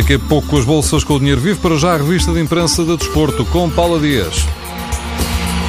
Daqui a pouco as bolsas com o dinheiro vivo para já a revista de imprensa de desporto com Paula Dias.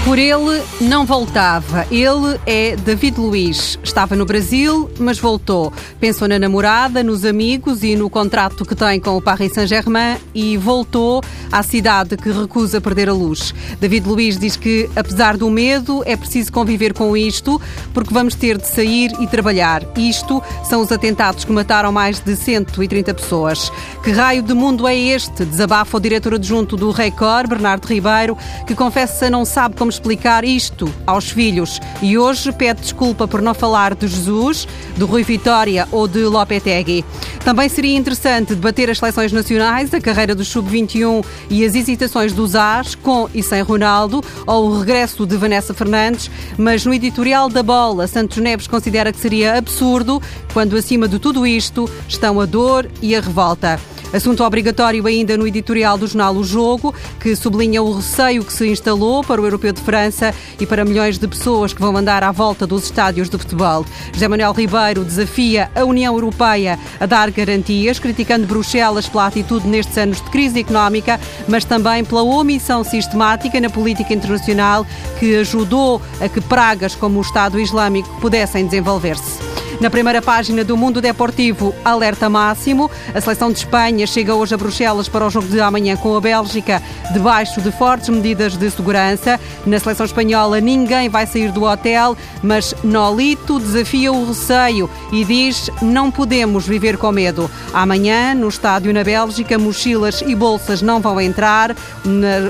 Por ele não voltava. Ele é David Luiz. Estava no Brasil, mas voltou. Pensou na namorada, nos amigos e no contrato que tem com o Paris Saint-Germain e voltou à cidade que recusa perder a luz. David Luiz diz que, apesar do medo, é preciso conviver com isto, porque vamos ter de sair e trabalhar. Isto são os atentados que mataram mais de 130 pessoas. Que raio de mundo é este? Desabafa o diretor adjunto do Record, Bernardo Ribeiro, que confessa não sabe como explicar isto aos filhos e hoje pede desculpa por não falar de Jesus, de Rui Vitória ou de Lopetegui. Também seria interessante debater as seleções nacionais, a carreira do Sub-21 e as hesitações dos As, com e sem Ronaldo, ou o regresso de Vanessa Fernandes, mas no editorial da Bola, Santos Neves considera que seria absurdo quando acima de tudo isto estão a dor e a revolta. Assunto obrigatório ainda no editorial do jornal O Jogo, que sublinha o receio que se instalou para o Europeu de França e para milhões de pessoas que vão andar à volta dos estádios de futebol. José Manuel Ribeiro desafia a União Europeia a dar garantias, criticando Bruxelas pela atitude nestes anos de crise económica, mas também pela omissão sistemática na política internacional que ajudou a que pragas como o Estado Islâmico pudessem desenvolver-se. Na primeira página do Mundo Deportivo, alerta máximo. A seleção de Espanha chega hoje a Bruxelas para o jogo de amanhã com a Bélgica, debaixo de fortes medidas de segurança. Na seleção espanhola, ninguém vai sair do hotel, mas Nolito desafia o receio e diz: não podemos viver com medo. Amanhã, no estádio na Bélgica, mochilas e bolsas não vão entrar.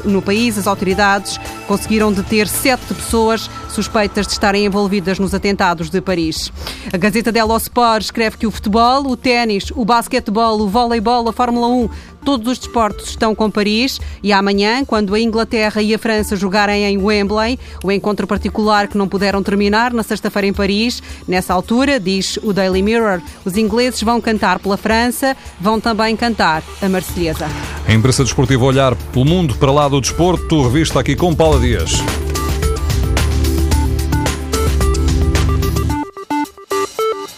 No país, as autoridades conseguiram deter sete pessoas suspeitas de estarem envolvidas nos atentados de Paris. A Gazeta dello Sport escreve que o futebol, o ténis, o basquetebol, o voleibol, a Fórmula 1 Todos os desportos estão com Paris e amanhã, quando a Inglaterra e a França jogarem em Wembley, o encontro particular que não puderam terminar na sexta-feira em Paris, nessa altura, diz o Daily Mirror, os ingleses vão cantar pela França, vão também cantar a Marselhesa. A imprensa desportiva olhar pelo mundo para lá do desporto, revista aqui com Paula Dias.